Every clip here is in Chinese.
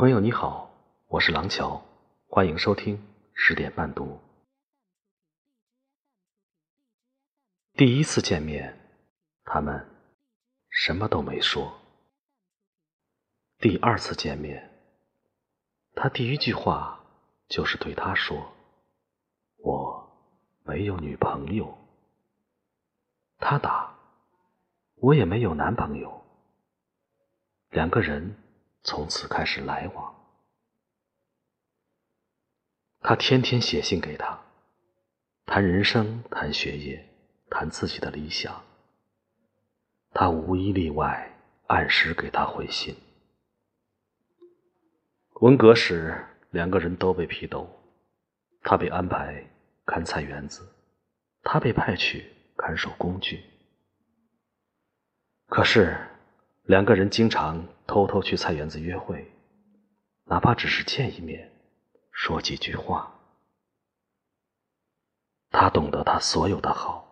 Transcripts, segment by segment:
朋友你好，我是廊桥，欢迎收听十点半读。第一次见面，他们什么都没说。第二次见面，他第一句话就是对他说：“我没有女朋友。”他答：“我也没有男朋友。”两个人从此开始来往。他天天写信给他，谈人生，谈学业，谈自己的理想。他无一例外按时给他回信。文革时，两个人都被批斗，他被安排看菜园子，他被派去看守工具。可是，两个人经常偷偷去菜园子约会，哪怕只是见一面，说几句话。他懂得他所有的好，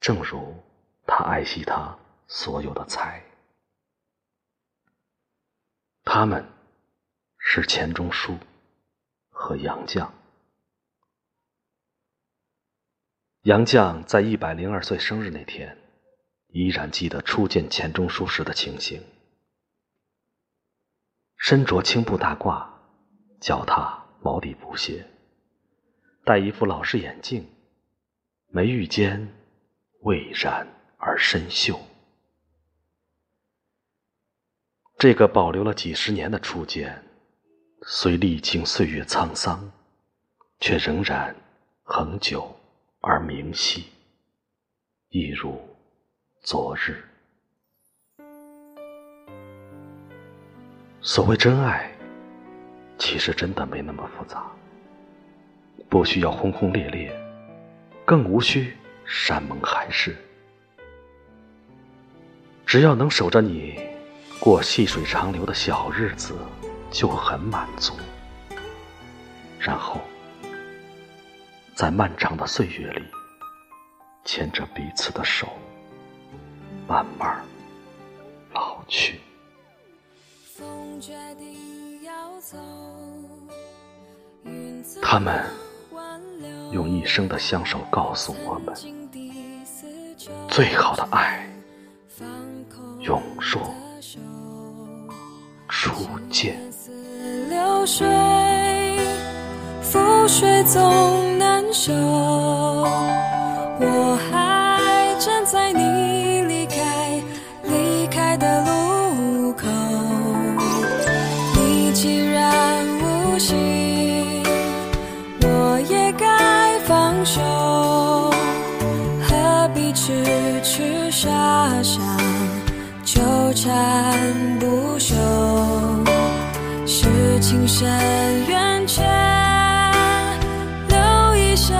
正如他爱惜他所有的财。他们。是钱钟书和杨绛。杨绛在一百零二岁生日那天，依然记得初见钱钟书时的情形。身着青布大褂，脚踏毛底布鞋，戴一副老式眼镜，眉宇间蔚然而深秀。这个保留了几十年的初见。虽历经岁月沧桑，却仍然恒久而明晰，一如昨日。所谓真爱，其实真的没那么复杂，不需要轰轰烈烈，更无需山盟海誓，只要能守着你过细水长流的小日子。就很满足，然后在漫长的岁月里，牵着彼此的手，慢慢老去。他们用一生的相守告诉我们：最好的爱，永若初见。流水，覆水总难收。我还心，我也该放手。何必痴痴傻傻纠缠不休？是情深缘浅，留一生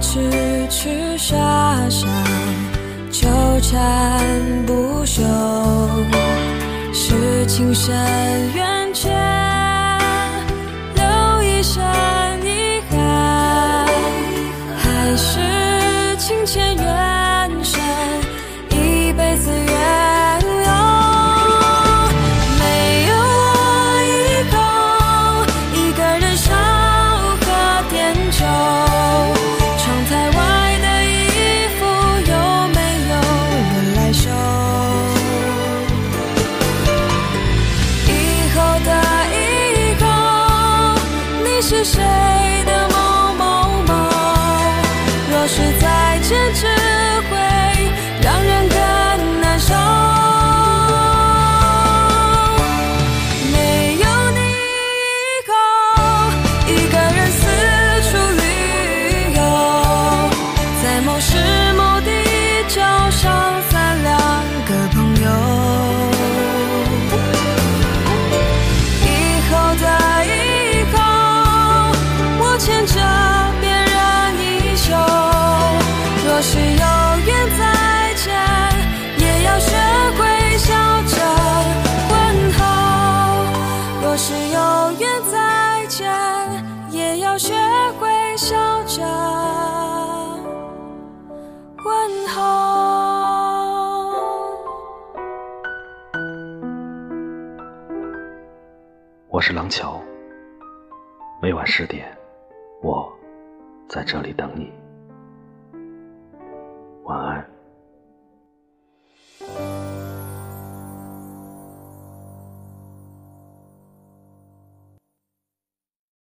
痴痴傻傻纠缠不休是情深缘浅是谁？问候。我是廊桥，每晚十点，我在这里等你。晚安。